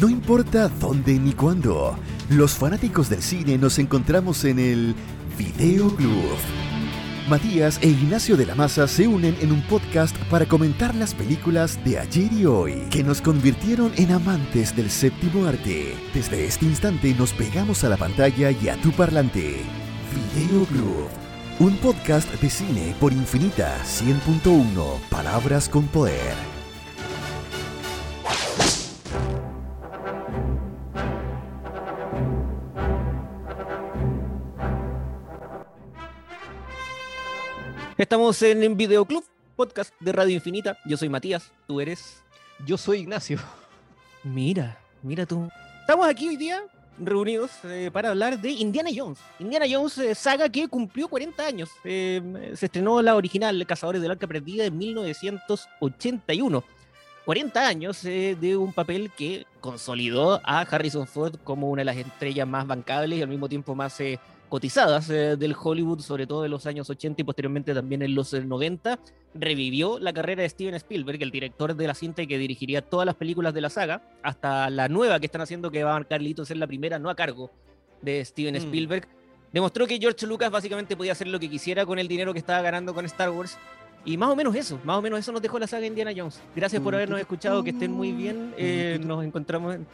No importa dónde ni cuándo, los fanáticos del cine nos encontramos en el Video Club. Matías e Ignacio de la Maza se unen en un podcast para comentar las películas de ayer y hoy que nos convirtieron en amantes del séptimo arte. Desde este instante nos pegamos a la pantalla y a tu parlante. Video Club, un podcast de cine por Infinita 100.1, palabras con poder. Estamos en Videoclub, podcast de Radio Infinita. Yo soy Matías, tú eres. Yo soy Ignacio. Mira, mira tú. Estamos aquí hoy día reunidos eh, para hablar de Indiana Jones. Indiana Jones, eh, saga que cumplió 40 años. Eh, se estrenó la original, Cazadores del Arca Perdida, en 1981. 40 años de un papel que consolidó a Harrison Ford como una de las estrellas más bancables y al mismo tiempo más cotizadas eh, del Hollywood, sobre todo en los años 80 y posteriormente también en los 90, eh, revivió la carrera de Steven Spielberg, el director de la cinta y que dirigiría todas las películas de la saga, hasta la nueva que están haciendo que va a marcar Lito ser la primera, no a cargo de Steven mm. Spielberg. Demostró que George Lucas básicamente podía hacer lo que quisiera con el dinero que estaba ganando con Star Wars y más o menos eso, más o menos eso nos dejó la saga Indiana Jones. Gracias por habernos escuchado, que estén muy bien. Eh, nos encontramos en...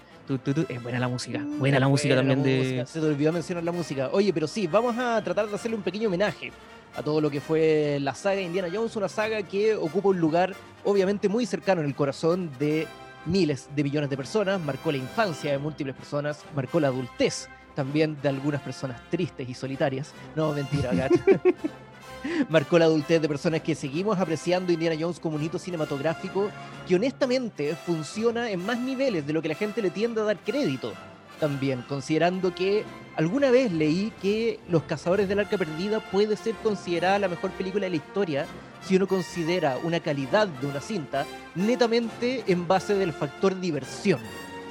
Es buena la música, buena la música también de... Se te olvidó mencionar la música. Oye, pero sí, vamos a tratar de hacerle un pequeño homenaje a todo lo que fue la saga Indiana Jones, una saga que ocupa un lugar obviamente muy cercano en el corazón de miles de millones de personas, marcó la infancia de múltiples personas, marcó la adultez también de algunas personas tristes y solitarias. No, mentira, gato. marcó la adultez de personas que seguimos apreciando Indiana Jones como un hito cinematográfico que honestamente funciona en más niveles de lo que la gente le tiende a dar crédito. También, considerando que alguna vez leí que Los Cazadores del Arca Perdida puede ser considerada la mejor película de la historia si uno considera una calidad de una cinta netamente en base del factor diversión,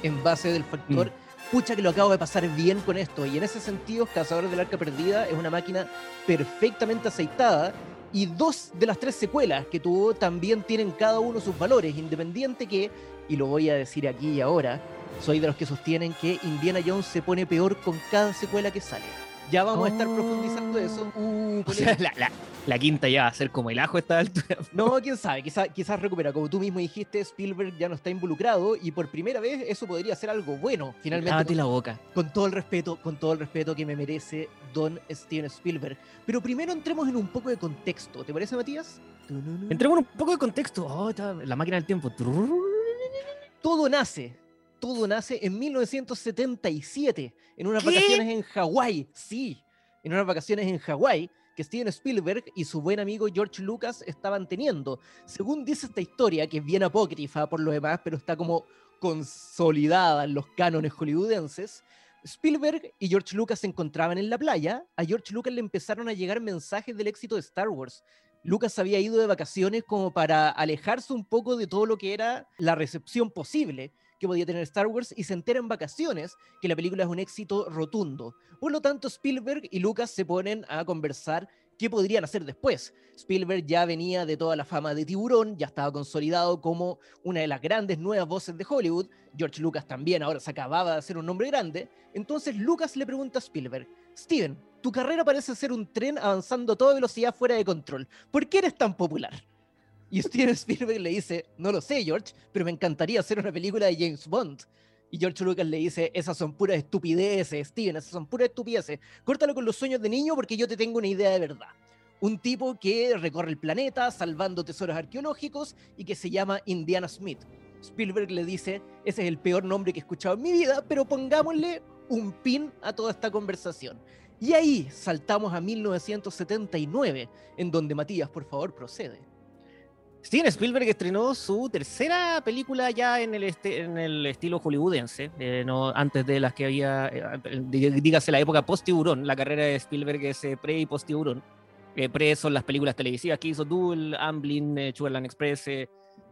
en base del factor mm pucha que lo acabo de pasar bien con esto. Y en ese sentido, Cazadores del Arca Perdida es una máquina perfectamente aceitada. Y dos de las tres secuelas que tuvo también tienen cada uno sus valores, independiente que, y lo voy a decir aquí y ahora, soy de los que sostienen que Indiana Jones se pone peor con cada secuela que sale. Ya vamos a estar profundizando eso. Uh, o sea, la, quinta ya va a ser como el ajo a esta altura. No, quién sabe, quizás quizás recupera. Como tú mismo dijiste, Spielberg ya no está involucrado y por primera vez eso podría ser algo bueno, finalmente. Con, la boca. Con todo el respeto, con todo el respeto que me merece Don Steven Spielberg. Pero primero entremos en un poco de contexto. ¿Te parece, Matías? Entremos en un poco de contexto. Oh, la máquina del tiempo. Todo nace todo nace en 1977, en unas vacaciones en Hawái. Sí, en unas vacaciones en Hawái que Steven Spielberg y su buen amigo George Lucas estaban teniendo. Según dice esta historia, que es bien apócrifa por lo demás, pero está como consolidada en los cánones hollywoodenses, Spielberg y George Lucas se encontraban en la playa. A George Lucas le empezaron a llegar mensajes del éxito de Star Wars. Lucas había ido de vacaciones como para alejarse un poco de todo lo que era la recepción posible que podía tener Star Wars y se entera en vacaciones que la película es un éxito rotundo. Por lo tanto, Spielberg y Lucas se ponen a conversar qué podrían hacer después. Spielberg ya venía de toda la fama de Tiburón, ya estaba consolidado como una de las grandes nuevas voces de Hollywood. George Lucas también ahora se acababa de hacer un nombre grande. Entonces Lucas le pregunta a Spielberg, Steven, tu carrera parece ser un tren avanzando a toda velocidad fuera de control. ¿Por qué eres tan popular? Y Steven Spielberg le dice, no lo sé, George, pero me encantaría hacer una película de James Bond. Y George Lucas le dice, esas son puras estupideces, Steven, esas son puras estupideces. Córtalo con los sueños de niño porque yo te tengo una idea de verdad. Un tipo que recorre el planeta salvando tesoros arqueológicos y que se llama Indiana Smith. Spielberg le dice, ese es el peor nombre que he escuchado en mi vida, pero pongámosle un pin a toda esta conversación. Y ahí saltamos a 1979, en donde Matías, por favor, procede. Steven Spielberg estrenó su tercera película ya en el, este, en el estilo hollywoodense, eh, no, antes de las que había, eh, dígase la época post-tiburón, la carrera de Spielberg es eh, pre y post-tiburón. pre son las películas televisivas que hizo Duel, Amblin, Sugarland Express,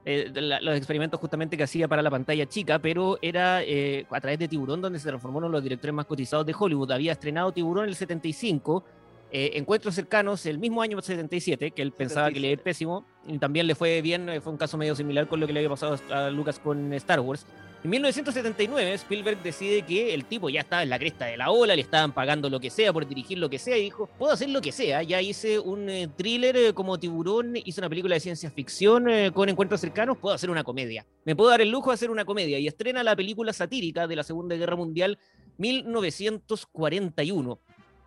los experimentos justamente que hacía para la pantalla chica, pero era a través de Tiburón donde se transformaron los directores más cotizados de Hollywood. Había estrenado Tiburón en el 75 eh, encuentros cercanos el mismo año 77, que él pensaba que le iba pésimo, y también le fue bien, eh, fue un caso medio similar con lo que le había pasado a Lucas con Star Wars. En 1979, Spielberg decide que el tipo ya estaba en la cresta de la ola, le estaban pagando lo que sea por dirigir lo que sea, y dijo, puedo hacer lo que sea. Ya hice un eh, thriller eh, como Tiburón, hice una película de ciencia ficción eh, con encuentros cercanos, puedo hacer una comedia. Me puedo dar el lujo de hacer una comedia. Y estrena la película satírica de la Segunda Guerra Mundial, 1941.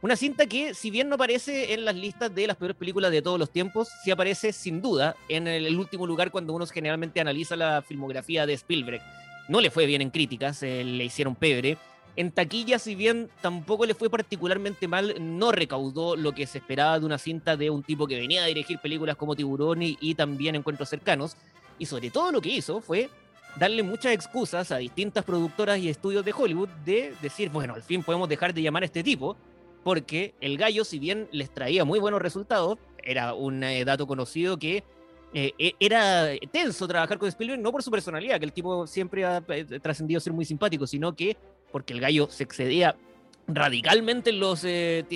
Una cinta que, si bien no aparece en las listas de las peores películas de todos los tiempos, sí aparece sin duda en el último lugar cuando uno generalmente analiza la filmografía de Spielberg. No le fue bien en críticas, le hicieron pebre. En taquilla, si bien tampoco le fue particularmente mal, no recaudó lo que se esperaba de una cinta de un tipo que venía a dirigir películas como Tiburón y, y también Encuentros Cercanos. Y sobre todo lo que hizo fue darle muchas excusas a distintas productoras y estudios de Hollywood de decir, bueno, al fin podemos dejar de llamar a este tipo, porque el gallo, si bien les traía muy buenos resultados, era un eh, dato conocido que eh, e, era tenso trabajar con Spielberg, no por su personalidad, que el tipo siempre ha eh, trascendido ser muy simpático, sino que porque el gallo se excedía radicalmente en los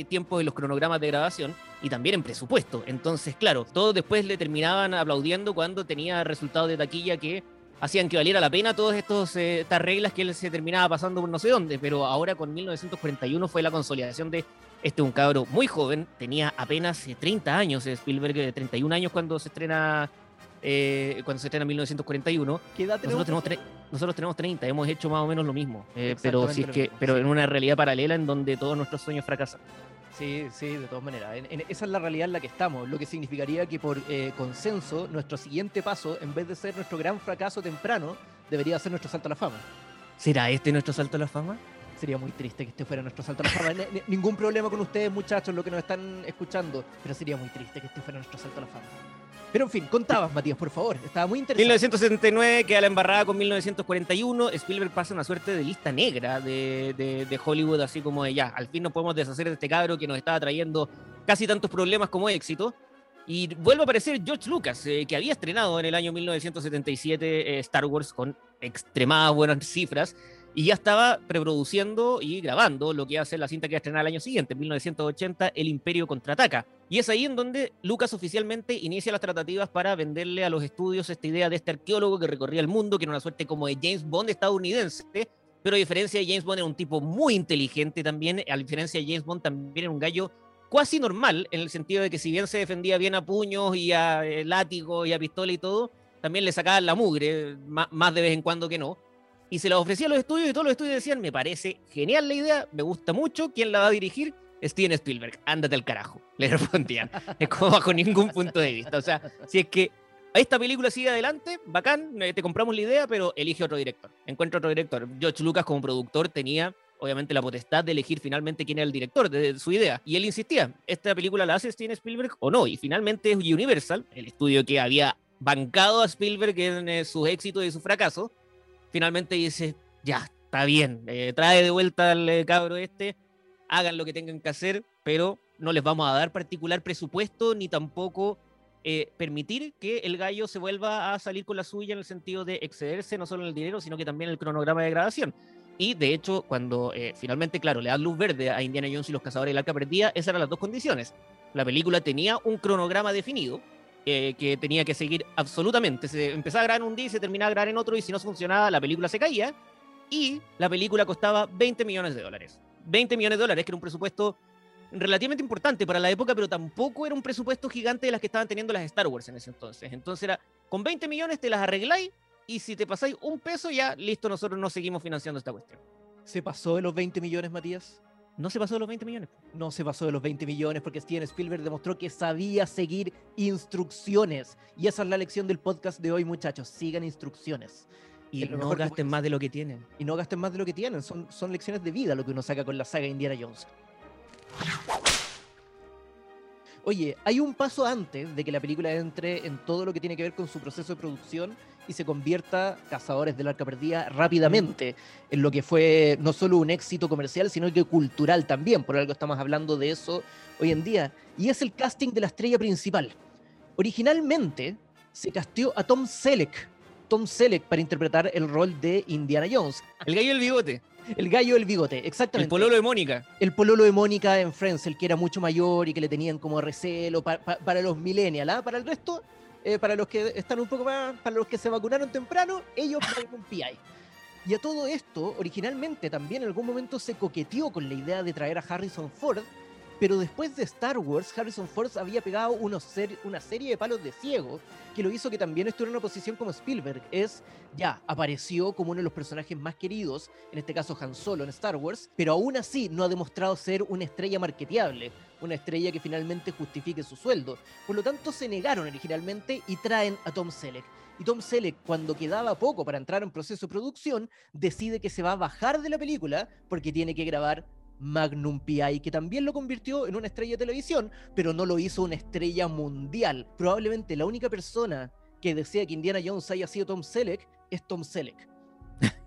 tiempos y los cronogramas de grabación y también en presupuesto. Entonces, claro, todos después le terminaban aplaudiendo cuando tenía resultados de taquilla que hacían que valiera la pena todas estas reglas que él se terminaba pasando por no sé dónde, pero ahora con 1941 fue la consolidación de este un cabro muy joven, tenía apenas 30 años, Spielberg, 31 años cuando se estrena eh, cuando se estrena 1941. ¿Qué edad nosotros tenemos? nosotros tenemos 30, hemos hecho más o menos lo mismo, eh, pero si es que, pero en una realidad paralela en donde todos nuestros sueños fracasan. Sí, sí, de todas maneras. esa es la realidad en la que estamos, lo que significaría que por eh, consenso nuestro siguiente paso, en vez de ser nuestro gran fracaso temprano, debería ser nuestro salto a la fama. ¿Será este nuestro salto a la fama? Sería muy triste que este fuera nuestro salto a la fama. ningún problema con ustedes, muchachos, lo que nos están escuchando, pero sería muy triste que este fuera nuestro salto a la fama. Pero en fin, contabas, Matías, por favor. Estaba muy interesante. 1979 queda la embarrada con 1941. Spielberg pasa una suerte de lista negra de, de, Hollywood, así como de ya, al fin nos podemos deshacer de este cabro que nos estaba trayendo casi tantos problemas como éxito. Y vuelve a aparecer George Lucas, eh, que había estrenado en el año 1977 eh, Star Wars con extremadas buenas cifras y ya estaba preproduciendo y grabando lo que iba a ser la cinta que iba a estrenar el año siguiente, en 1980, El Imperio contraataca. Y es ahí en donde Lucas oficialmente inicia las tratativas para venderle a los estudios esta idea de este arqueólogo que recorría el mundo, que era una suerte como de James Bond estadounidense, pero a diferencia de James Bond era un tipo muy inteligente también, a diferencia de James Bond también era un gallo cuasi normal, en el sentido de que si bien se defendía bien a puños y a eh, látigo y a pistola y todo, también le sacaban la mugre, más de vez en cuando que no y se la ofrecía a los estudios y todos los estudios decían, me parece genial la idea, me gusta mucho, ¿quién la va a dirigir? Steven Spielberg, ándate al carajo, le respondían. es como bajo ningún punto de vista. O sea, si es que esta película sigue adelante, bacán, te compramos la idea, pero elige otro director. Encuentra otro director. George Lucas como productor tenía obviamente la potestad de elegir finalmente quién era el director de su idea. Y él insistía, ¿esta película la hace Steven Spielberg o no? Y finalmente es Universal, el estudio que había bancado a Spielberg en eh, sus éxitos y su fracaso, finalmente dice, ya, está bien, eh, trae de vuelta al eh, cabro este, hagan lo que tengan que hacer, pero no les vamos a dar particular presupuesto ni tampoco eh, permitir que el gallo se vuelva a salir con la suya en el sentido de excederse no solo en el dinero, sino que también en el cronograma de grabación. Y de hecho, cuando finalmente, claro, le dan luz verde a Indiana Jones y los cazadores del arca perdida, esas eran las dos condiciones. La película tenía un cronograma definido, que tenía que seguir absolutamente. Se empezaba a grabar en un día y se terminaba a grabar en otro y si no funcionaba la película se caía. Y la película costaba 20 millones de dólares. 20 millones de dólares, que era un presupuesto relativamente importante para la época, pero tampoco era un presupuesto gigante de las que estaban teniendo las Star Wars en ese entonces. Entonces era, con 20 millones te las arregláis y si te pasáis un peso ya, listo, nosotros no seguimos financiando esta cuestión. ¿Se pasó de los 20 millones, Matías? No se pasó de los 20 millones. No se pasó de los 20 millones porque Steven Spielberg demostró que sabía seguir instrucciones. Y esa es la lección del podcast de hoy, muchachos. Sigan instrucciones. Y no gasten más de lo que tienen. Y no gasten más de lo que tienen. Son, son lecciones de vida lo que uno saca con la saga Indiana Jones. Oye, hay un paso antes de que la película entre en todo lo que tiene que ver con su proceso de producción y se convierta Cazadores del Arca Perdida rápidamente en lo que fue no solo un éxito comercial, sino que cultural también. Por algo estamos hablando de eso hoy en día. Y es el casting de la estrella principal. Originalmente se casteó a Tom Selleck. Tom Selleck para interpretar el rol de Indiana Jones. El gallo del bigote. El gallo del bigote, exactamente. El pololo de Mónica. El pololo de Mónica en Friends, el que era mucho mayor y que le tenían como recelo para los millennials. ¿ah? Para el resto, eh, para los que están un poco más, para los que se vacunaron temprano, ellos van un PI. Y a todo esto, originalmente también en algún momento se coqueteó con la idea de traer a Harrison Ford, pero después de Star Wars, Harrison Ford había pegado una serie de palos de ciego que lo hizo que también estuviera en una posición como Spielberg. Es, ya, apareció como uno de los personajes más queridos, en este caso Han Solo en Star Wars, pero aún así no ha demostrado ser una estrella marketeable, una estrella que finalmente justifique su sueldo. Por lo tanto, se negaron originalmente y traen a Tom Selleck. Y Tom Selleck, cuando quedaba poco para entrar en proceso de producción, decide que se va a bajar de la película porque tiene que grabar Magnum PI, que también lo convirtió en una estrella de televisión, pero no lo hizo una estrella mundial. Probablemente la única persona que desea que Indiana Jones haya sido Tom Selleck es Tom Selleck.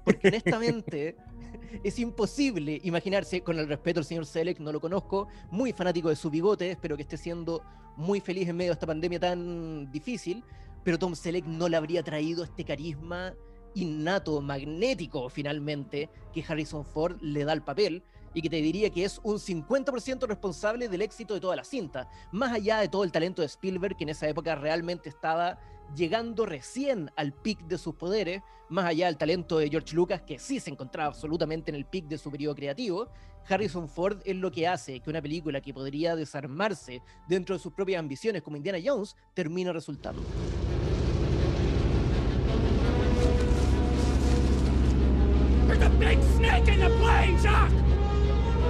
Porque honestamente es imposible imaginarse, con el respeto al señor Selleck, no lo conozco, muy fanático de su bigote, espero que esté siendo muy feliz en medio de esta pandemia tan difícil, pero Tom Selleck no le habría traído este carisma innato, magnético finalmente, que Harrison Ford le da al papel y que te diría que es un 50% responsable del éxito de toda la cinta, más allá de todo el talento de Spielberg, que en esa época realmente estaba llegando recién al pic de sus poderes, más allá del talento de George Lucas, que sí se encontraba absolutamente en el pic de su periodo creativo, Harrison Ford es lo que hace que una película que podría desarmarse dentro de sus propias ambiciones como Indiana Jones termine resultando.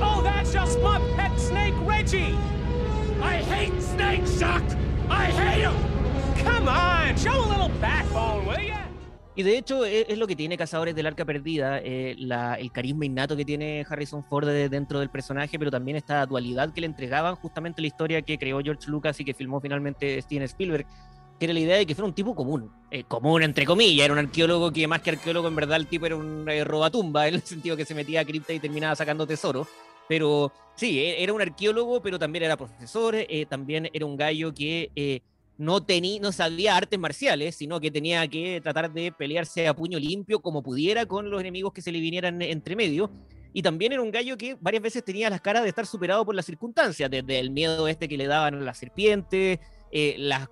Oh, that's just my pet snake, Reggie. I hate snakes, Chuck. I hate them. Come on, show a little backbone, will ya? Y de hecho e, es, lo que tiene Cazadores del Arca Perdida, eh, la, el carisma innato que tiene Harrison Ford dentro del personaje, pero también esta dualidad que le entregaban justamente la historia que creó George Lucas y que filmó finalmente Steven Spielberg, que era la idea de que fuera un tipo común, eh, común entre comillas, era un arqueólogo que más que arqueólogo en verdad el tipo era un eh, robatumba, en el sentido que se metía a cripta y terminaba sacando tesoro. Pero sí, e, era un arqueólogo, pero también era profesor, eh, también era un gallo que eh, no, tenía, no sabía artes marciales, sino que tenía que tratar de pelearse a puño limpio como pudiera con los enemigos que se le vinieran entre medio. Y también era un gallo que varias veces tenía las caras de estar superado por las circunstancias, desde el miedo este que le daban a las serpientes, eh, las,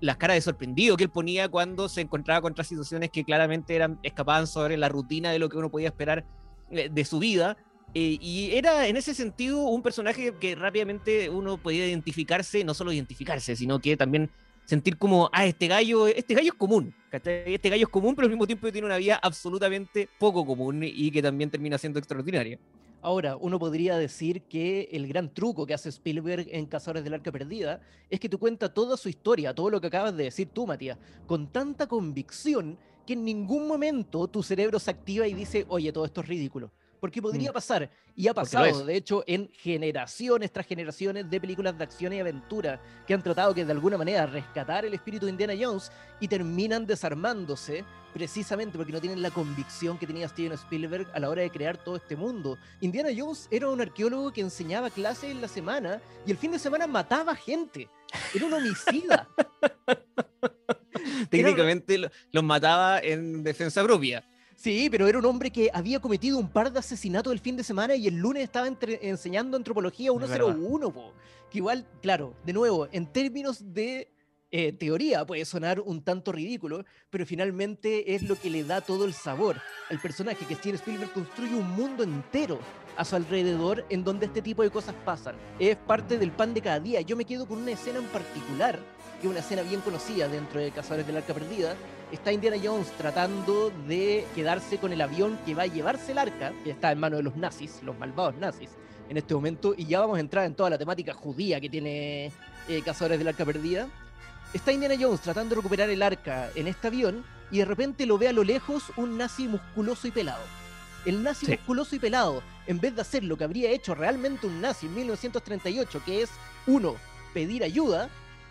las, caras de sorprendido que él ponía cuando se encontraba contra situaciones que claramente eran, escapaban sobre la rutina de lo que uno podía esperar de su vida. Eh, y era en ese sentido un personaje que rápidamente uno podía identificarse, no solo identificarse, sino que también sentir como, ah, este gallo, este gallo es común, este gallo es común, pero al mismo tiempo tiene una vida absolutamente poco común y que también termina siendo extraordinaria. Ahora, uno podría decir que el gran truco que hace Spielberg en Cazadores del Arca Perdida es que te cuenta toda su historia, todo lo que acabas de decir tú, Matías, con tanta convicción que en ningún momento tu cerebro se activa y dice, oye, todo esto es ridículo porque podría mm. pasar, y ha pasado, de hecho, en generaciones tras generaciones de películas de acción y aventura que han tratado que de alguna manera rescatar el espíritu de Indiana Jones y terminan desarmándose precisamente porque no tienen la convicción que tenía Steven Spielberg a la hora de crear todo este mundo. Indiana Jones era un arqueólogo que enseñaba clases en la semana y el fin de semana mataba gente. Era un homicida. Técnicamente los mataba en defensa propia. Sí, pero era un hombre que había cometido un par de asesinatos el fin de semana y el lunes estaba enseñando antropología 101, que igual, claro, de nuevo, en términos de eh, teoría puede sonar un tanto ridículo, pero finalmente es lo que le da todo el sabor al personaje que Steven Spielberg construye un mundo entero a su alrededor en donde este tipo de cosas pasan. Es parte del pan de cada día. Yo me quedo con una escena en particular, que es una escena bien conocida dentro de Cazadores del Arca Perdida, está Indiana Jones tratando de quedarse con el avión que va a llevarse el arca, que está en manos de los nazis, los malvados nazis, en este momento, y ya vamos a entrar en toda la temática judía que tiene eh, Cazadores del Arca Perdida. Está Indiana Jones tratando de recuperar el arca en este avión y de repente lo ve a lo lejos un nazi musculoso y pelado. El nazi musculoso y pelado, en vez de hacer lo que habría hecho realmente un nazi en 1938, que es, uno, pedir ayuda,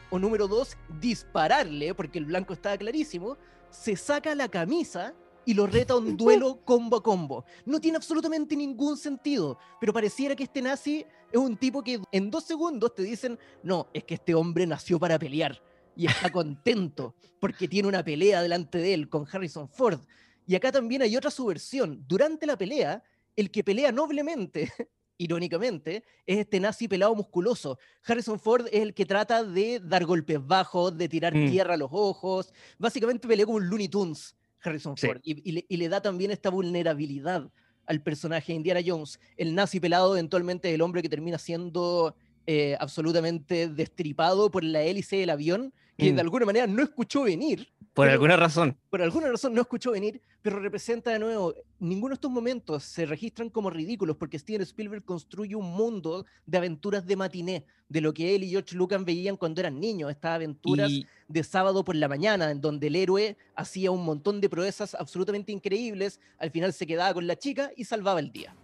o número dos, dispararle, porque el blanco estaba clarísimo, se saca la camisa y lo reta a un duelo combo a combo. No tiene absolutamente ningún sentido, pero pareciera que este nazi es un tipo que en dos segundos te dicen, no, es que este hombre nació para pelear y está contento porque tiene una pelea delante de él con Harrison Ford. Y acá también hay otra subversión. Durante la pelea, el que pelea noblemente irónicamente, es este nazi pelado musculoso. Harrison Ford es el que trata de dar golpes bajos, de tirar mm. tierra a los ojos. Básicamente pelea como un Looney Tunes. Harrison Sí. Ford y, y le, y le da también esta vulnerabilidad al personaje de Indiana Jones. El nazi pelado eventualmente es el hombre que termina siendo eh, absolutamente destripado por la hélice del avión, que Mm. de alguna manera no escuchó venir, Por Pero- alguna razón. por alguna razón no escuchó venir, pero representa de nuevo, ninguno de estos momentos se registran como ridículos porque Steven Spielberg construye un mundo de aventuras de matiné, de lo que él y George Lucas veían cuando eran niños, estas aventuras Y, de sábado por la mañana, en donde el héroe hacía un montón de proezas absolutamente increíbles, al final se quedaba con la chica y salvaba el día.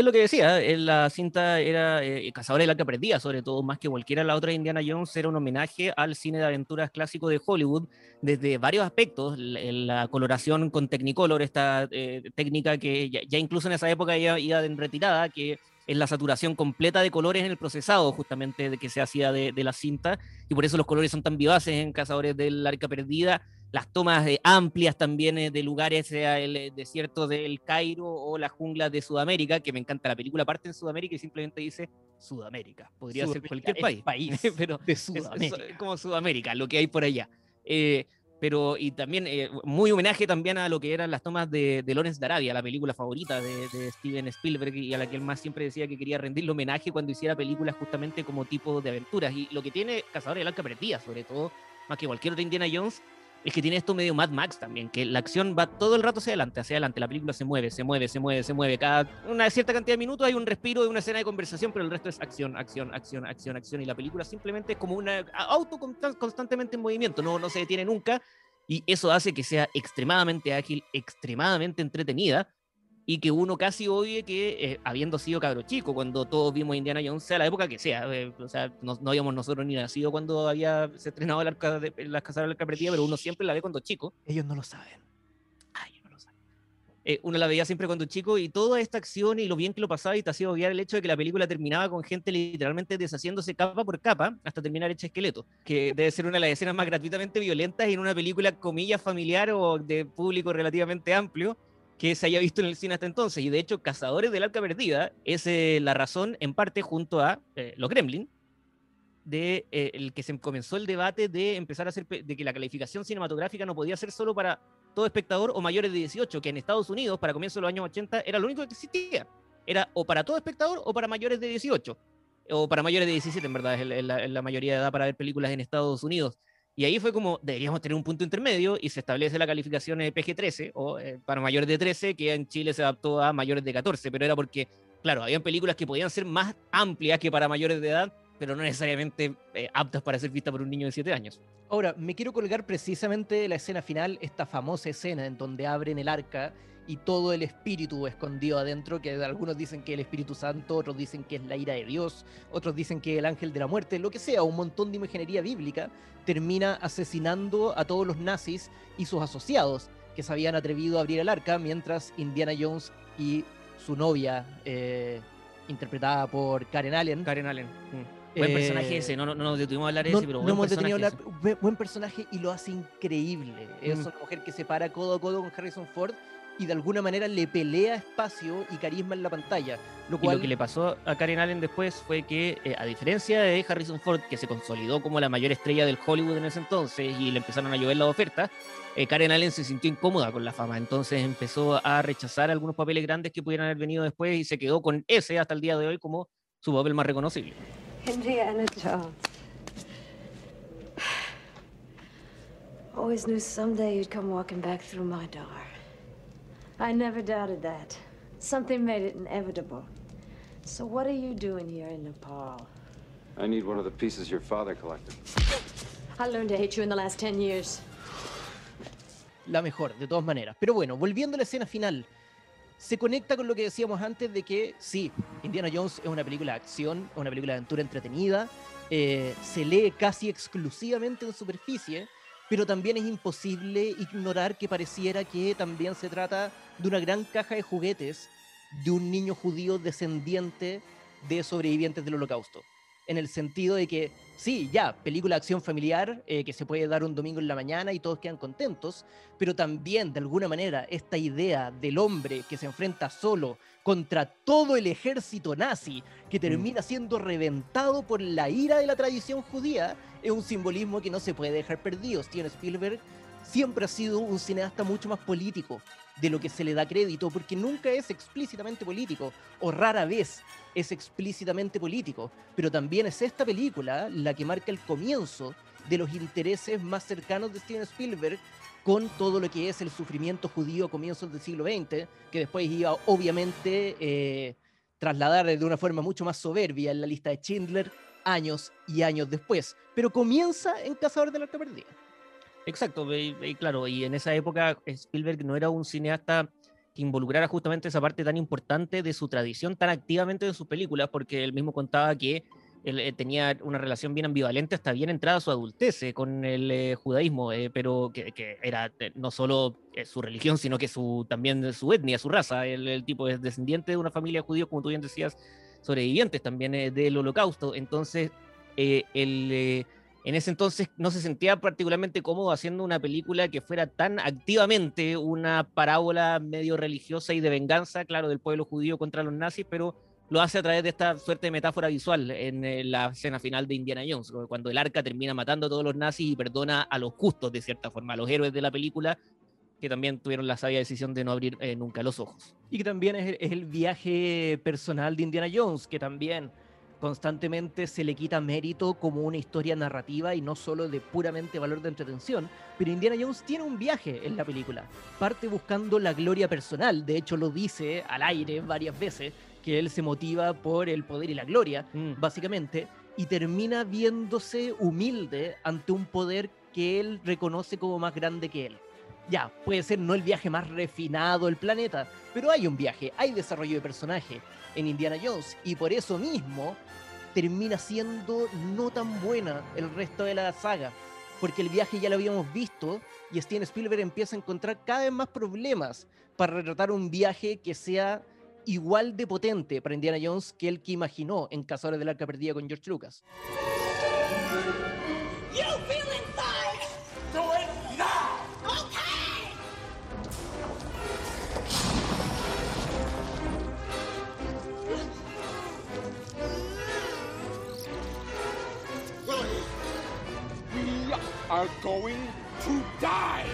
Es lo que decía, eh, la cinta era eh, Cazadores del Arca Perdida, sobre todo, más que cualquiera de las otras de Indiana Jones, era un homenaje al cine de aventuras clásico de Hollywood, desde varios aspectos, la, la coloración con Technicolor, esta eh, técnica que ya, ya incluso en esa época ya iba en retirada, que es la saturación completa de colores en el procesado justamente de que se hacía de, de la cinta, y por eso los colores son tan vivaces en Cazadores del Arca Perdida, las tomas eh, amplias también eh, de lugares, sea el eh, desierto del Cairo o las junglas de Sudamérica, que me encanta. La película parte en Sudamérica y simplemente dice Sudamérica. Podría ser Sudamérica, cualquier el país, país pero de es- es- Sudamérica. es como Sudamérica, lo que hay por allá. Eh, pero, y también, eh, muy homenaje también a lo que eran las tomas de, de Lawrence de Arabia, la película favorita de, de Steven Spielberg y a la que él más siempre decía que quería rendirle homenaje cuando hiciera películas justamente como tipo de aventuras. Y lo que tiene Cazadores del Arca Perdida, sobre todo, más que cualquier otra Indiana Jones, es que tiene esto medio Mad Max también, que la acción va todo el rato hacia adelante, hacia adelante, la película se mueve, se mueve, se mueve, se mueve, cada una cierta cantidad de minutos hay un respiro de una escena de conversación, pero el resto es acción, acción, acción, acción, acción, y la película simplemente es como una auto constan- constantemente en movimiento, no, no se detiene nunca, y eso hace que sea extremadamente ágil, extremadamente entretenida, y que uno casi odie que, eh, habiendo sido cabro chico, cuando todos vimos Indiana Jones, sea la época que sea, eh, o sea, no, no habíamos nosotros ni nacido cuando había se estrenado el arca de, las casas de la arca pero uno siempre la ve cuando chico. Ellos no lo saben. Ay, no lo sabía. Eh, uno la veía siempre cuando chico y toda esta acción y lo bien que lo pasaba y te hacía obviar el hecho de que la película terminaba con gente literalmente deshaciéndose capa por capa hasta terminar hecha esqueleto, que debe ser una de las escenas más gratuitamente violentas en una película comillas familiar o de público relativamente amplio que se haya visto en el cine hasta entonces. Y de hecho, Cazadores del Arca Perdida es eh, la razón, en parte, junto a eh, los Gremlin, de eh, el que se comenzó el debate de empezar a hacer, de que la calificación cinematográfica no podía ser solo para todo espectador o mayores de 18, que en Estados Unidos, para comienzos de los años 80, era lo único que existía. Era o para todo espectador o para mayores de 18. O para mayores de 17, en verdad, es la- es la mayoría de edad para ver películas en Estados Unidos. Y ahí fue como, deberíamos tener un punto intermedio y se establece la calificación eh, PG-13 o eh, para mayores de 13, que en Chile se adaptó a mayores de 14, pero era porque, claro, habían películas que podían ser más amplias que para mayores de edad, pero no necesariamente eh, aptas para ser vistas por un niño de 7 años. Ahora, me quiero colgar precisamente de la escena final, esta famosa escena en donde abren el arca y todo el espíritu escondido adentro, que algunos dicen que es el Espíritu Santo, otros dicen que es la ira de Dios, otros dicen que es el ángel de la muerte, lo que sea, un montón de imaginería bíblica, termina asesinando a todos los nazis y sus asociados que se habían atrevido a abrir el arca, mientras Indiana Jones y su novia, eh, interpretada por Karen Allen, Karen Allen. mm. Buen Eh, personaje ese, no, no, no detuvimos a hablar de no, ese, pero no buen hemos detenido a personaje hablar, buen- buen personaje y lo hace increíble. Es Mm. una mujer que se para codo a codo con Harrison Ford y de alguna manera le pelea espacio y carisma en la pantalla. Lo Y cual lo que le pasó a Karen Allen después fue que, eh, a diferencia de Harrison Ford, que se consolidó como la mayor estrella del Hollywood en ese entonces y le empezaron a llover las ofertas, eh, Karen Allen se sintió incómoda con la fama. Entonces empezó a rechazar algunos papeles grandes que pudieran haber venido después y se quedó con ese hasta el día de hoy como su papel más reconocible. Indiana Jones. Always knew someday you'd come walking back through my door. I never doubted that. Something made it inevitable. So what are you doing here in Nepal? I need one of the pieces your father collected. I learned to hate you in the last ten years. la mejor, de todas maneras. Pero bueno, volviendo a la escena final, se conecta con lo que decíamos antes de que sí, Indiana Jones es una película de acción, una película de aventura entretenida, eh, se lee casi exclusivamente en superficie, pero también es imposible ignorar que pareciera que también se trata de una gran caja de juguetes de un niño judío descendiente de sobrevivientes del holocausto. En el sentido de que, sí, ya, película de acción familiar eh, que se puede dar un domingo en la mañana y todos quedan contentos, pero también, de alguna manera, esta idea del hombre que se enfrenta solo contra todo el ejército nazi, que termina siendo reventado por la ira de la tradición judía, es un simbolismo que no se puede dejar perdido. Steven Spielberg siempre ha sido un cineasta mucho más político de lo que se le da crédito, porque nunca es explícitamente político, o rara vez es explícitamente político, pero también es esta película la que marca el comienzo de los intereses más cercanos de Steven Spielberg con todo lo que es el sufrimiento judío a comienzos del siglo XX, que después iba obviamente eh, trasladar de una forma mucho más soberbia en la lista de Schindler años y años después, pero comienza en Cazador de la Arca Perdida. Exacto, y, claro, y en esa época Spielberg no era un cineasta que involucrara justamente esa parte tan importante de su tradición tan activamente de sus películas, porque él mismo contaba que él eh, tenía una relación bien ambivalente hasta bien entrada su adultez eh, con el eh, judaísmo, eh, pero que, que era eh, no solo eh, su religión, sino que su, también su etnia, su raza. El, el tipo es descendiente de una familia judía, como tú bien decías, sobrevivientes también eh, del holocausto. Entonces, eh, el, eh, en ese entonces no se sentía particularmente cómodo haciendo una película que fuera tan activamente una parábola medio religiosa y de venganza, claro, del pueblo judío contra los nazis, pero lo hace a través de esta suerte de metáfora visual en eh, la escena final de Indiana Jones, cuando el arca termina matando a todos los nazis y perdona a los justos, de cierta forma, a los héroes de la película, que también tuvieron la sabia decisión de no abrir eh, nunca los ojos. Y que también es el, es el viaje personal de Indiana Jones, que también constantemente se le quita mérito como una historia narrativa y no solo de puramente valor de entretención. Pero Indiana Jones tiene un viaje en la película. Parte buscando la gloria personal, de hecho lo dice al aire varias veces, que él se motiva por el poder y la gloria, Mm. básicamente, y termina viéndose humilde ante un poder que él reconoce como más grande que él. Ya, puede ser no el viaje más refinado del planeta, pero hay un viaje, hay desarrollo de personaje en Indiana Jones, y por eso mismo termina siendo no tan buena el resto de la saga, porque el viaje ya lo habíamos visto y Steven Spielberg empieza a encontrar cada vez más problemas para retratar un viaje que sea igual de potente para Indiana Jones que el que imaginó en Cazadores del Arca Perdida con George Lucas. Are going to die.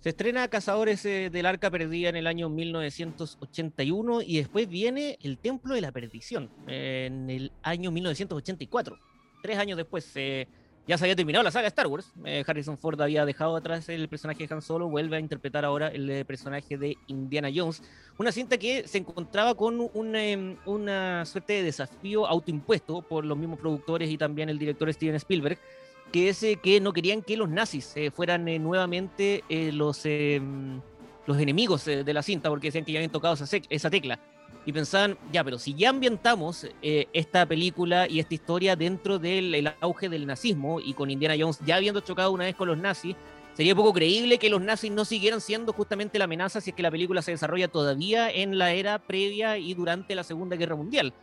Se estrena Cazadores eh, del Arca Perdida en el año 1981 y después viene El Templo de la Perdición eh, en el año 1984. Tres años después eh, ya se había terminado la saga Star Wars. Eh, Harrison Ford había dejado atrás el personaje de Han Solo, vuelve a interpretar ahora el personaje de Indiana Jones. Una cinta que se encontraba con un, eh, una suerte de desafío autoimpuesto por los mismos productores y también el director Steven Spielberg que es que no querían que los nazis eh, fueran eh, nuevamente eh, los, los enemigos de la cinta, porque decían que ya habían tocado esa, esa tecla. Y pensaban, ya, pero si ya ambientamos eh, esta película y esta historia dentro del el auge del nazismo y con Indiana Jones ya habiendo chocado una vez con los nazis, sería poco creíble que los nazis no siguieran siendo justamente la amenaza si es que la película se desarrolla todavía en la era previa y durante la Segunda Guerra Mundial.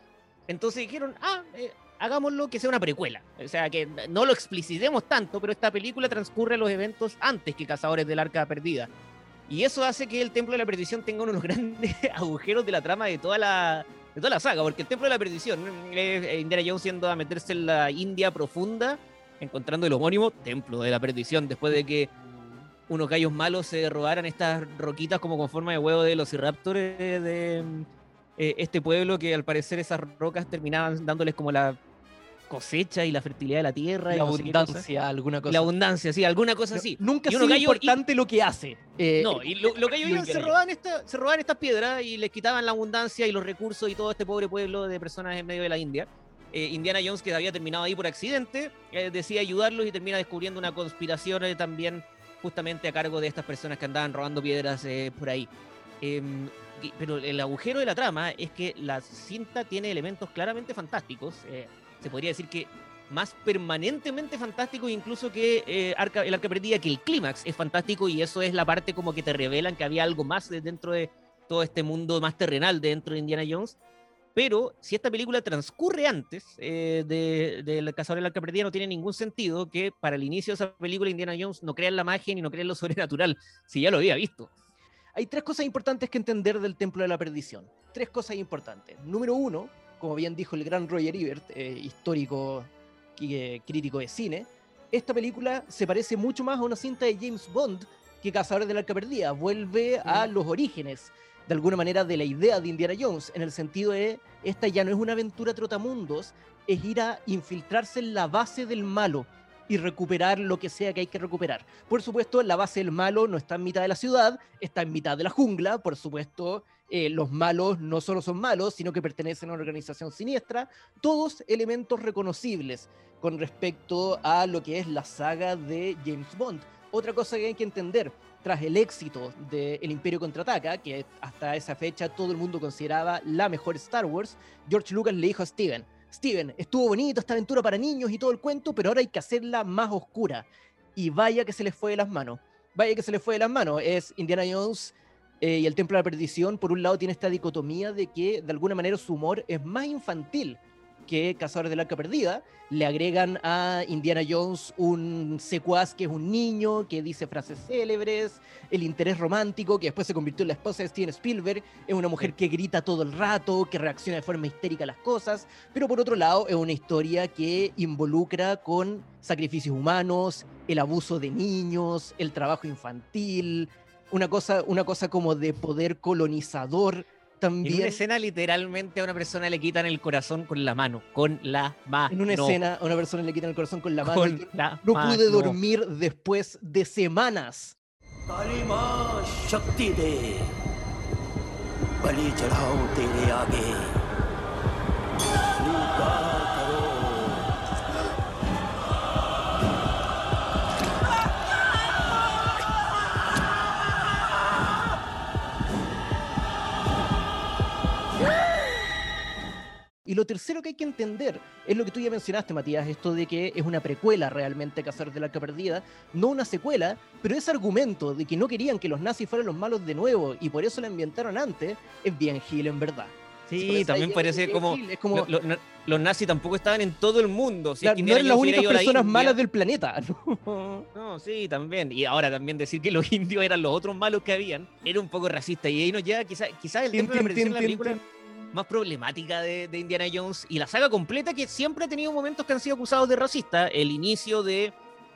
Entonces dijeron, ah, eh, hagámoslo que sea una precuela. O sea, que no lo explicitemos tanto, pero esta película transcurre los eventos antes que Cazadores del Arca Perdida. Y eso hace que el Templo de la Perdición tenga uno de los grandes agujeros de la trama de toda la, de toda la saga, porque el Templo de la Perdición es eh, Indiana Jones yendo a meterse en la India profunda, encontrando el homónimo Templo de la Perdición, después de que unos gallos malos se robaran estas roquitas como con forma de huevo de los raptores de eh, este pueblo que al parecer esas rocas terminaban dándoles como la cosecha y la fertilidad de la tierra. La y cosa. abundancia, alguna cosa. La abundancia, sí, alguna cosa No, así. Nunca gallos- importante lo que hace. Eh, No, y lo, lo que ellos lo iban, se robaban, esta, se robaban estas piedras y les quitaban la abundancia y los recursos y todo este pobre pueblo de personas en medio de la India. Eh, Indiana Jones, que había terminado ahí por accidente, eh, decide ayudarlos y termina descubriendo una conspiración eh, también justamente a cargo de estas personas que andaban robando piedras eh, por ahí. Em, pero el agujero de la trama es que la cinta tiene elementos claramente fantásticos. Se podría decir que más permanentemente fantástico incluso que eh, Arca- el Arca Perdida, que el clímax es fantástico y eso es la parte como que te revelan que había algo más de- dentro de todo este mundo más terrenal de dentro de Indiana Jones. Pero si esta película transcurre antes eh, de, del Cazador del Arca Perdida, no tiene ningún sentido que para el inicio de esa película Indiana Jones no crea la magia ni no crea lo sobrenatural, si ya lo había visto. Hay tres cosas importantes que entender del Templo de la Perdición. Tres cosas importantes. Número uno, como bien dijo el gran Roger Ebert, eh, histórico y eh, crítico de cine, esta película se parece mucho más a una cinta de James Bond que Cazadores del Arca Perdida. Vuelve a los orígenes, de alguna manera, de la idea de Indiana Jones, en el sentido de, esta ya no es una aventura trotamundos, es ir a infiltrarse en la base del malo y recuperar lo que sea que hay que recuperar. Por supuesto, la base del malo no está en mitad de la ciudad, está en mitad de la jungla. Por supuesto, eh, los malos no solo son malos, sino que pertenecen a una organización siniestra. Todos elementos reconocibles con respecto a lo que es la saga de James Bond. Otra cosa que hay que entender, tras el éxito de El Imperio Contraataca, que hasta esa fecha todo el mundo consideraba la mejor Star Wars, George Lucas le dijo a Steven, Steven, estuvo bonito esta aventura para niños y todo el cuento, pero ahora hay que hacerla más oscura. Y vaya que se les fue de las manos. Vaya que se les fue de las manos. Es Indiana Jones eh, y el Templo de la Perdición. Por un lado tiene esta dicotomía de que de alguna manera su humor es más infantil que Cazadores del Arca Perdida. Le agregan a Indiana Jones un secuaz que es un niño, que dice frases célebres, el interés romántico, que después se convirtió en la esposa de Steven Spielberg, es una mujer que grita todo el rato, que reacciona de forma histérica a las cosas, pero por otro lado es una historia que involucra con sacrificios humanos, el abuso de niños, el trabajo infantil, una cosa, una cosa como de poder colonizador también. En una escena, literalmente, a una persona le quitan el corazón con la mano. Con la mano. En una escena, a una persona le quitan el corazón con la mano. Con Yo la no mano. pude dormir después de semanas. Y lo tercero que hay que entender es lo que tú ya mencionaste, Matías, esto de que es una precuela realmente Cazadores del Arca Perdida, no una secuela, pero ese argumento de que no querían que los nazis fueran los malos de nuevo y por eso la ambientaron antes, es bien Gil en verdad. Sí, también parece como. Gil, es como lo- lo- los nazis tampoco estaban en todo el mundo. Si es claro, que no eran las únicas la personas malas del planeta. ¿no? No, sí, también. Y ahora también decir que los indios eran los otros malos que habían era un poco racista. Y ahí nos lleva quizás quizás el templo de la película. Más problemática de, Indiana Jones y la saga completa que siempre ha tenido momentos que han sido acusados de racista. El inicio de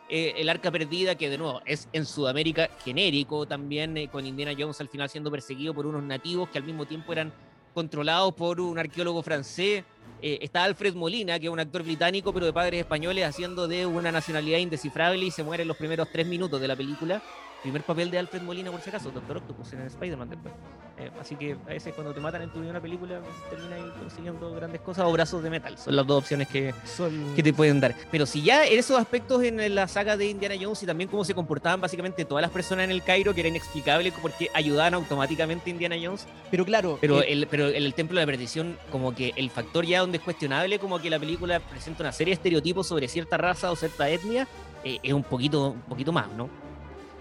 eh, El Arca Perdida, que de nuevo es en Sudamérica genérico también, eh, con Indiana Jones al final siendo perseguido por unos nativos que al mismo tiempo eran controlados por un arqueólogo francés. Eh, está Alfred Molina, que es un actor británico, pero de padres españoles, haciendo de una nacionalidad indescifrable y se muere en los primeros tres minutos de la película. Primer papel de Alfred Molina, por si acaso, Doctor Octopus en Spider-Man después. Eh, así que a veces cuando te matan en tu primera película, terminas consiguiendo grandes cosas o brazos de metal. Son las dos opciones que, Son- que te pueden dar. Pero si ya en esos aspectos en la saga de Indiana Jones y también cómo se comportaban básicamente todas las personas en el Cairo, que era inexplicable porque ayudaban automáticamente a Indiana Jones, Pero claro, pero, eh, el, pero el, el Templo de la Perdición, como que el factor ya donde es cuestionable, como que la película presenta una serie de estereotipos sobre cierta raza o cierta etnia, eh, es un poquito, un poquito más, ¿no?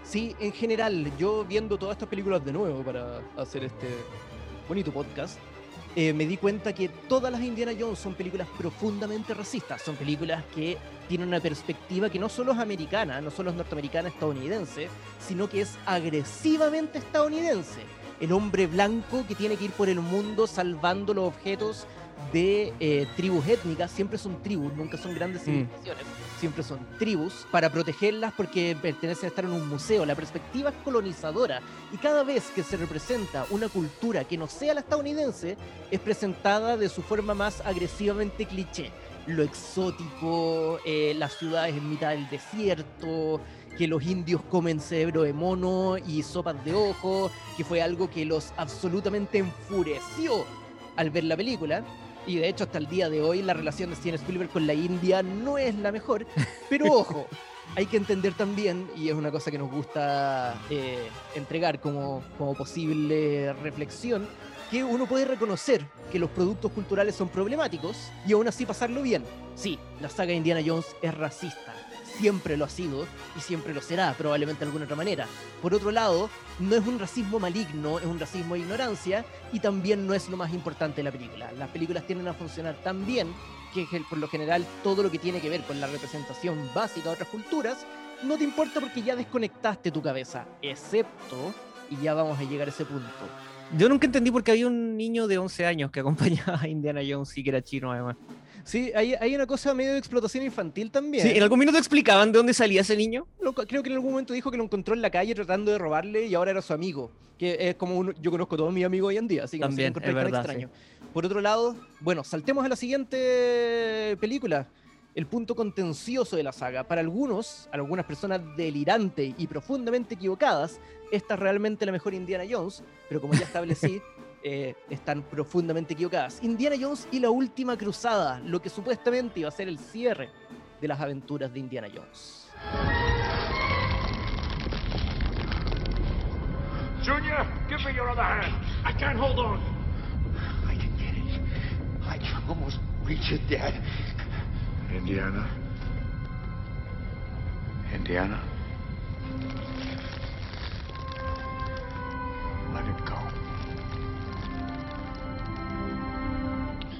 Sí, en general, yo viendo todas estas películas de nuevo para hacer este bonito podcast, eh, me di cuenta que todas las Indiana Jones son películas profundamente racistas. Son películas que tienen una perspectiva que no solo es americana, no solo es norteamericana, estadounidense, sino que es agresivamente estadounidense. El hombre blanco que tiene que ir por el mundo salvando los objetos de eh, tribus étnicas, siempre son tribus, nunca son grandes Mm. civilizaciones, siempre son tribus, para protegerlas porque pertenecen a estar en un museo. La perspectiva es colonizadora y cada vez que se representa una cultura que no sea la estadounidense, es presentada de su forma más agresivamente cliché. Lo exótico, eh, las ciudades en mitad del desierto, que los indios comen cerebro de mono y sopas de ojo, que fue algo que los absolutamente enfureció al ver la película. Y de hecho, hasta el día de hoy, la relación de Steven Spielberg con la India no es la mejor. Pero ojo, hay que entender también, y es una cosa que nos gusta eh, entregar como, como posible reflexión, que uno puede reconocer que los productos culturales son problemáticos y aún así pasarlo bien. Sí, la saga Indiana Jones es racista. Siempre lo ha sido y siempre lo será, probablemente de alguna otra manera. Por otro lado, no es un racismo maligno, es un racismo de ignorancia y también no es lo más importante de la película. Las películas tienden a funcionar tan bien que por lo general todo lo que tiene que ver con la representación básica de otras culturas no te importa porque ya desconectaste tu cabeza, excepto, y ya vamos a llegar a ese punto, Yo nunca entendí por qué había un niño de 11 años que acompañaba a Indiana Jones y que era chino además. Sí, hay, hay una cosa medio de explotación infantil también. Sí, en algún minuto explicaban de dónde salía ese niño. Lo- creo que en algún momento dijo que lo encontró en la calle tratando de robarle y ahora era su amigo. Que es como un- yo conozco a todos mis amigos hoy en día, así que También, no sé es verdad, extraño. Por otro lado, bueno, saltemos a la siguiente película. El punto contencioso de la saga. Para algunos, algunas personas delirantes y profundamente equivocadas, esta es realmente la mejor Indiana Jones, pero como ya establecí, eh, están profundamente equivocadas. Indiana Jones y la última cruzada, lo que supuestamente iba a ser el cierre de las aventuras de Indiana Jones. Junior, give me your other hand. I can't hold on. I can get it. I can almost reach it, Dad. Indiana. Indiana. Let it go.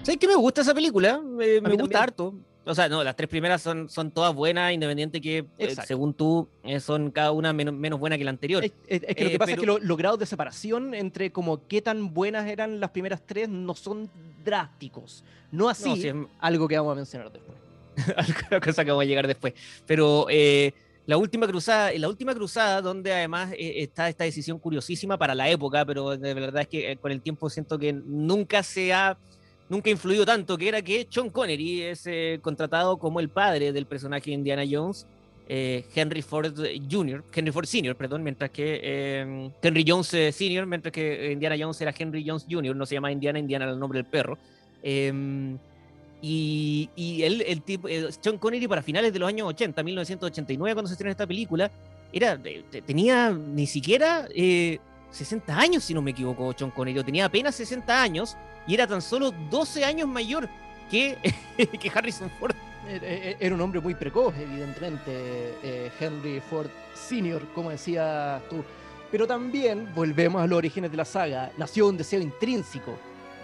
¿Sabes qué me gusta esa película? Me, gusta harto. O sea, no, las tres primeras son, son todas buenas, independiente que, eh, según tú, eh, son cada una menos, menos buena que la anterior. Es, es- es que lo Eh, que pasa es que lo- los grados de separación entre como qué tan buenas eran las primeras tres no son drásticos. No así, No, es- algo que vamos a mencionar después. la cosa que vamos a llegar después. Pero eh, la última cruzada, la última cruzada, donde además eh, está esta decisión curiosísima para la época, pero de verdad es que eh, con el tiempo siento que nunca se ha, nunca ha influido tanto, que era que Sean Connery es eh, contratado como el padre del personaje de Indiana Jones. eh, Henry Ford Jr., Henry Ford Sr., perdón, mientras que eh, Henry Jones eh, Sr., mientras que Indiana Jones era Henry Jones Jr., no se llama Indiana, Indiana era el nombre del perro. Em, y, y él, el tipo, eh, Sean Connery para finales de los años 80, 1989, cuando se estrenó esta película, era, tenía ni siquiera eh, 60 años, si no me equivoco, Sean Connery. Tenía apenas 60 años y era tan solo 12 años mayor que, que Harrison Ford. Eh, Era un hombre muy precoz, evidentemente, eh, Henry Ford Sr., como decías tú. Pero también, volvemos a los orígenes de la saga, nació un deseo intrínseco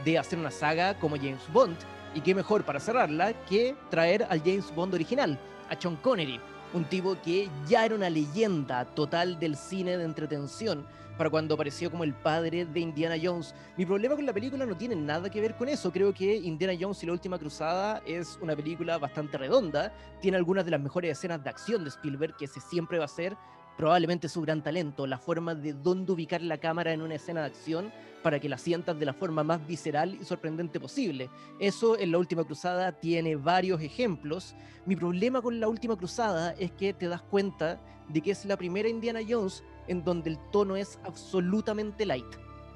de hacer una saga como James Bond, y qué mejor para cerrarla que traer al James Bond original, a Sean Connery, un tipo que ya era una leyenda total del cine de entretención para cuando apareció como el padre de Indiana Jones. Mi problema con la película no tiene nada que ver con eso. Creo que Indiana Jones y la Última Cruzada es una película bastante redonda. Tiene algunas de las mejores escenas de acción de Spielberg, que ese siempre va a ser probablemente su gran talento, la forma de dónde ubicar la cámara en una escena de acción para que la sientas de la forma más visceral y sorprendente posible. Eso en La Última Cruzada tiene varios ejemplos. Mi problema con La Última Cruzada es que te das cuenta de que es la primera Indiana Jones en donde el tono es absolutamente light.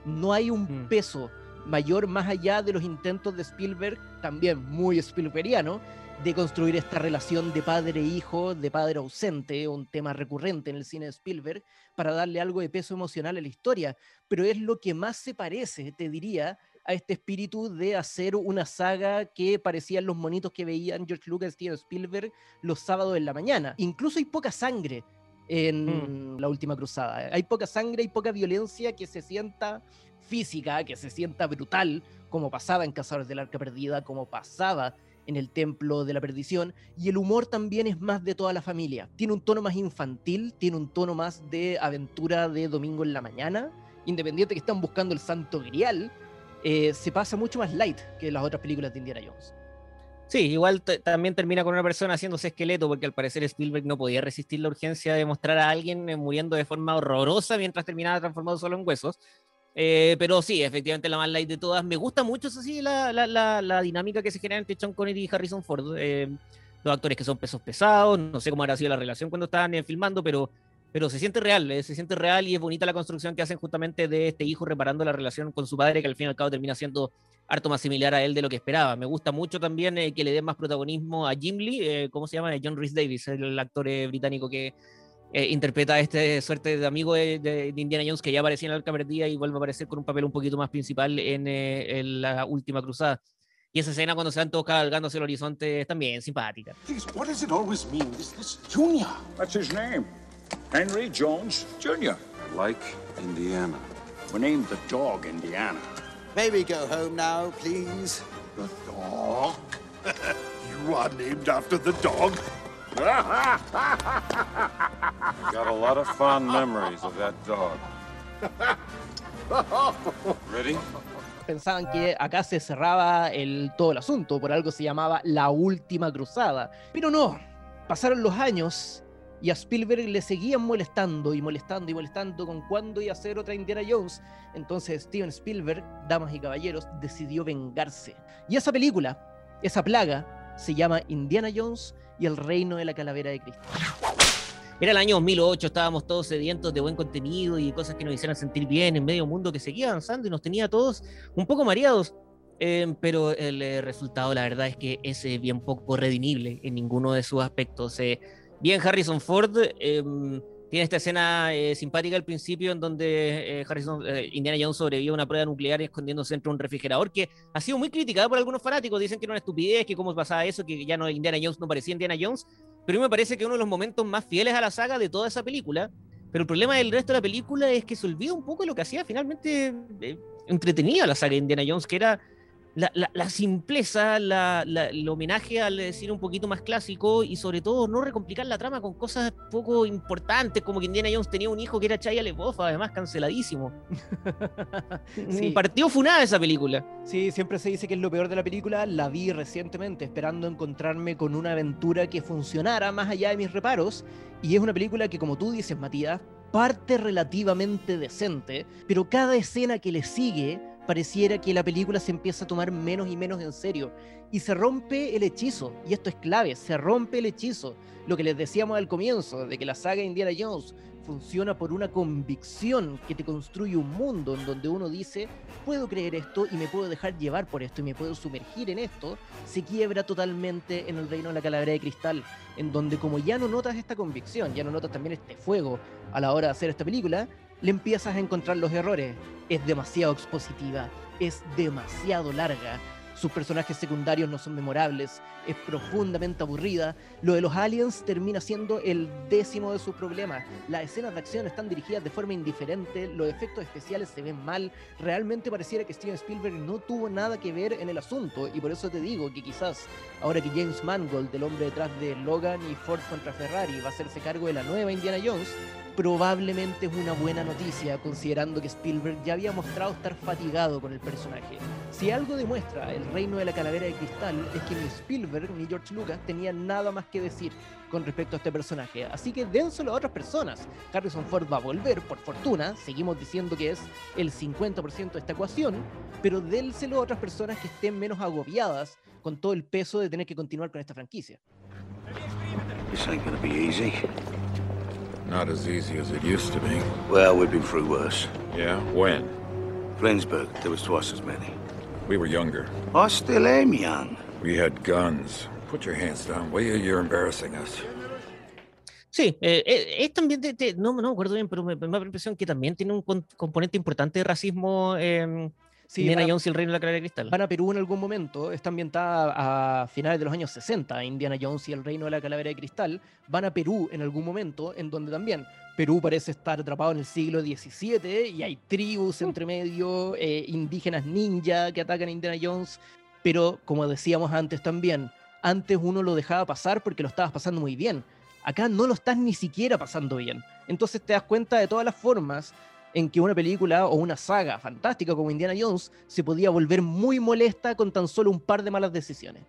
No hay un Mm. peso mayor más allá de los intentos de Spielberg, también muy Spielbergiano, de construir esta relación de padre-hijo, de padre ausente, un tema recurrente en el cine de Spielberg, para darle algo de peso emocional a la historia. Pero es lo que más se parece, te diría, a este espíritu de hacer una saga que parecían los monitos que veían George Lucas y Steven Spielberg los sábados en la mañana. Incluso hay poca sangre en La Última Cruzada. Hay poca sangre, hay poca violencia que se sienta física, que se sienta brutal, como pasaba en Cazadores del Arca Perdida, como pasaba en el Templo de la Perdición, y el humor también es más de toda la familia. Tiene un tono más infantil, tiene un tono más de aventura de domingo en la mañana, independiente que están buscando el santo grial, eh, se pasa mucho más light que las otras películas de Indiana Jones. Sí, igual también termina con una persona haciéndose esqueleto, porque al parecer Spielberg no podía resistir la urgencia de mostrar a alguien eh, muriendo de forma horrorosa mientras terminaba transformado solo en huesos. Eh, pero sí, efectivamente la más light de todas. Me gusta mucho, eso sí, la, la, la, dinámica que se genera entre Sean Connery y Harrison Ford. Eh, actores que son pesos pesados, no sé cómo habrá sido la relación cuando estaban eh, filmando, pero, pero se siente real, eh, se siente real y es bonita la construcción que hacen justamente de este hijo reparando la relación con su padre, que al fin y al cabo termina siendo harto más similar a él de lo que esperaba. Me gusta mucho también eh, que le den más protagonismo a Jim Lee, eh, ¿cómo se llama? John Rhys Davis, el actor eh, británico que eh, interpreta a este suerte de amigo de, de- de Indiana Jones que ya aparecía en la Arca Perdida y vuelve a aparecer con un papel un poquito más principal en, eh, en la última cruzada. Y esa escena cuando se van todos cabalgando hacia el horizonte es también simpática. Please, what does it always mean? This, this Junior. That's his name. Henry Jones Jr. Like Indiana. We named the dog Indiana. May we go home now, please? The dog? you are named after the dog? Got a lot of fond memories of that dog. Ready? pensaban que acá se cerraba el, todo el asunto, por algo se llamaba la última cruzada. Pero no, pasaron los años y a Spielberg le seguían molestando y molestando y molestando con cuándo iba a hacer otra Indiana Jones. Entonces Steven Spielberg, damas y caballeros, decidió vengarse. Y esa película, esa plaga, se llama Indiana Jones y el reino de la calavera de Cristo. Era el año 2008, estábamos todos sedientos de buen contenido y cosas que nos hicieran sentir bien en medio mundo que seguía avanzando y nos tenía todos un poco mareados. Eh, pero el eh, resultado, la verdad, es que es eh, bien poco redimible en ninguno de sus aspectos. Bien, Harrison Ford em, tiene esta escena simpática al principio en donde Harrison, Indiana Jones sobrevive a una prueba nuclear escondiéndose entre un refrigerador que ha sido muy criticada por algunos fanáticos. Dicen que era una estupidez, que cómo pasaba eso, que ya no Indiana Jones no parecía Indiana Jones pero a mí me parece que uno de los momentos más fieles a la saga de toda esa película. Pero el problema del resto de la película es que se olvida un poco de lo que hacía finalmente eh, entretenida la saga de Indiana Jones, que era la, simpleza, la, el homenaje al decir un poquito más clásico y sobre todo no recomplicar la trama con cosas poco importantes, como que Indiana Jones tenía un hijo que era Chaya LeBoff, además canceladísimo. sí. Partió funada esa película. Sí, siempre se dice que es lo peor de la película. La vi recientemente esperando encontrarme con una aventura que funcionara más allá de mis reparos. Y es una película que, como tú dices, Matías, parte relativamente decente, pero cada escena que le sigue pareciera que la película se empieza a tomar menos y menos en serio. Y se rompe el hechizo, y esto es clave, se rompe el hechizo. Lo que les decíamos al comienzo, de que la saga Indiana Jones funciona por una convicción que te construye un mundo en donde uno dice, puedo creer esto y me puedo dejar llevar por esto y me puedo sumergir en esto, se quiebra totalmente en el reino de la calavera de cristal, en donde como ya no notas esta convicción, ya no notas también este fuego a la hora de hacer esta película, le empiezas a encontrar los errores. Es demasiado expositiva, es demasiado larga, sus personajes secundarios no son memorables, es profundamente aburrida. Lo de los aliens termina siendo el décimo de sus problemas. Las escenas de acción están dirigidas de forma indiferente, los efectos especiales se ven mal. Realmente pareciera que Steven Spielberg no tuvo nada que ver en el asunto y por eso te digo que quizás ahora que James Mangold, el hombre detrás de Logan y Ford contra Ferrari, va a hacerse cargo de la nueva Indiana Jones, probablemente es una buena noticia, considerando que Spielberg ya había mostrado estar fatigado con el personaje. Si algo demuestra el reino de la calavera de cristal, es que ni Spielberg ni George Lucas tenían nada más que decir con respecto a este personaje. Así que dénselo a otras personas. Harrison Ford va a volver, por fortuna, seguimos diciendo que es el 50% de esta ecuación, pero dénselo a otras personas que estén menos agobiadas con todo el peso de tener que continuar con esta franquicia. Not as easy as it used to be. Well, we've been through worse. Yeah? When? Flensburg, there was twice as many. We were younger. I still am young. We had guns. Put your hands down, will you? You're embarrassing us. Sí, eh, eh, es también, de, de, no, no me acuerdo bien, pero me, me da la impresión que también tiene un con, componente importante de racismo eh, Sí, Indiana Jones y el Reino de la Calavera de Cristal. Van a Perú en algún momento, está ambientada a finales de los años 60, Indiana Jones y el Reino de la Calavera de Cristal. Van a Perú en algún momento, en donde también Perú parece estar atrapado en el siglo XVII y hay tribus entre medio, eh, indígenas ninja que atacan a Indiana Jones. Pero como decíamos antes también, antes uno lo dejaba pasar porque lo estabas pasando muy bien. Acá no lo estás ni siquiera pasando bien. Entonces te das cuenta de todas las formas en que una película o una saga fantástica como Indiana Jones se podía volver muy molesta con tan solo un par de malas decisiones.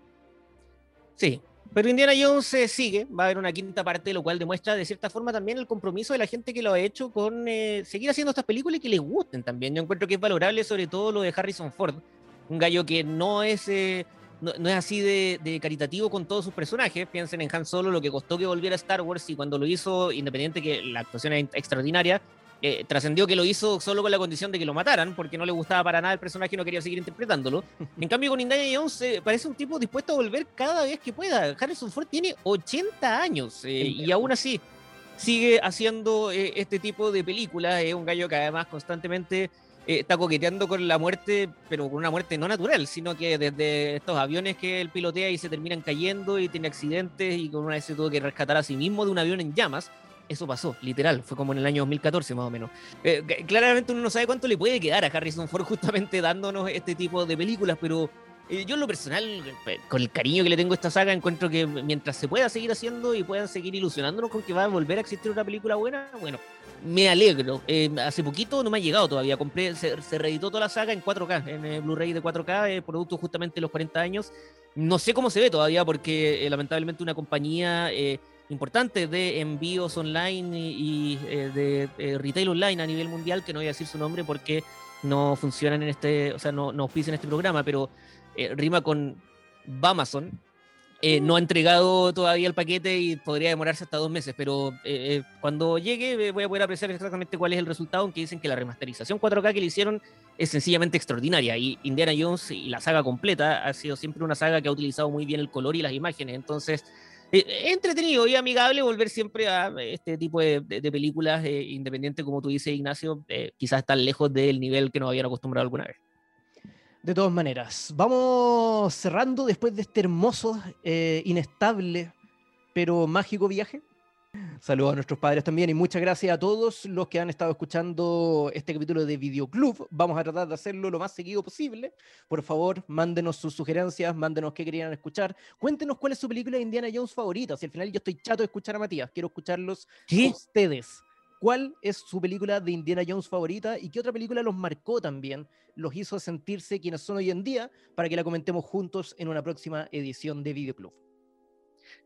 Sí, pero Indiana Jones se sigue, va a haber una quinta parte, lo cual demuestra de cierta forma también el compromiso de la gente que lo ha hecho con eh, seguir haciendo estas películas y que les gusten también. Yo encuentro que es valorable sobre todo lo de Harrison Ford, un gallo que no es... Eh, no, es así de, de, caritativo con todos sus personajes. Piensen en Han Solo, lo que costó que volviera a Star Wars y cuando lo hizo, independiente que la actuación es extraordinaria, eh, trascendió que lo hizo solo con la condición de que lo mataran, porque no le gustaba para nada el personaje y no quería seguir interpretándolo. En cambio, con Indiana Jones eh, parece un tipo dispuesto a volver cada vez que pueda. Harrison Ford tiene 80 años eh, y aún así sigue haciendo este tipo de películas. Es un gallo que además constantemente está coqueteando con la muerte, pero con una muerte no natural, sino que desde estos aviones que él pilotea y se terminan cayendo y tiene accidentes y con una vez se tuvo que rescatar a sí mismo de un avión en llamas eso pasó, literal, fue como en el año 2014 más o menos. Eh, claramente uno no sabe cuánto le puede quedar a Harrison Ford justamente dándonos este tipo de películas, pero eh, yo en lo personal, eh, con el cariño que le tengo a esta saga, encuentro que mientras se pueda seguir haciendo y puedan seguir ilusionándonos con que va a volver a existir una película buena, bueno, me alegro. Hace poquito no me ha llegado todavía. Compré, se, se reeditó toda la saga en 4K, en Blu-ray de 4K, eh, producto justamente de los 40 años. No sé cómo se ve todavía porque lamentablemente una compañía eh, importante de envíos online y, y, eh, de eh, retail online a nivel mundial, que no voy a decir su nombre porque no funcionan en este, o sea, no, no auspician este programa, pero eh, rima con Amazon. Eh, no ha entregado todavía el paquete y podría demorarse hasta dos meses, pero eh, cuando llegue voy a poder apreciar exactamente cuál es el resultado, aunque dicen que la remasterización 4K que le hicieron es sencillamente extraordinaria y Indiana Jones y la saga completa ha sido siempre una saga que ha utilizado muy bien el color y las imágenes, entonces es entretenido y amigable volver siempre a este tipo de, películas eh, independientes, como tú dices, Ignacio, eh, quizás tan lejos del nivel que nos habían acostumbrado alguna vez. De todas maneras, vamos cerrando después de este hermoso, eh, inestable, pero mágico viaje. Saludos a nuestros padres también y muchas gracias a todos los que han estado escuchando este capítulo de Videoclub. Vamos a tratar de hacerlo lo más seguido posible. Por favor, mándenos sus sugerencias, mándenos qué querían escuchar. Cuéntenos cuál es su película de Indiana Jones favorita. Si al final yo estoy chato de escuchar a Matías, quiero escucharlos ¿Qué? a ustedes. ¿Cuál es su película de Indiana Jones favorita y qué otra película los marcó también? Los hizo sentirse quienes son hoy en día para que la comentemos juntos en una próxima edición de Videoclub.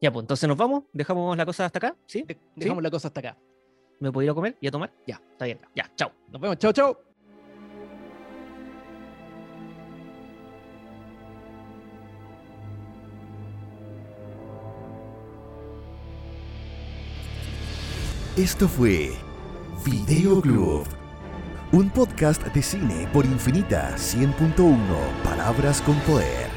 Ya, pues entonces nos vamos, dejamos la cosa hasta acá, ¿sí? De- dejamos la cosa hasta acá. ¿Me puedo ir a comer y a tomar? Ya, está bien, ya, chao. Nos vemos, chao, chao. Esto fue Video Club, un podcast de cine por Infinita 100.1 Palabras con Poder.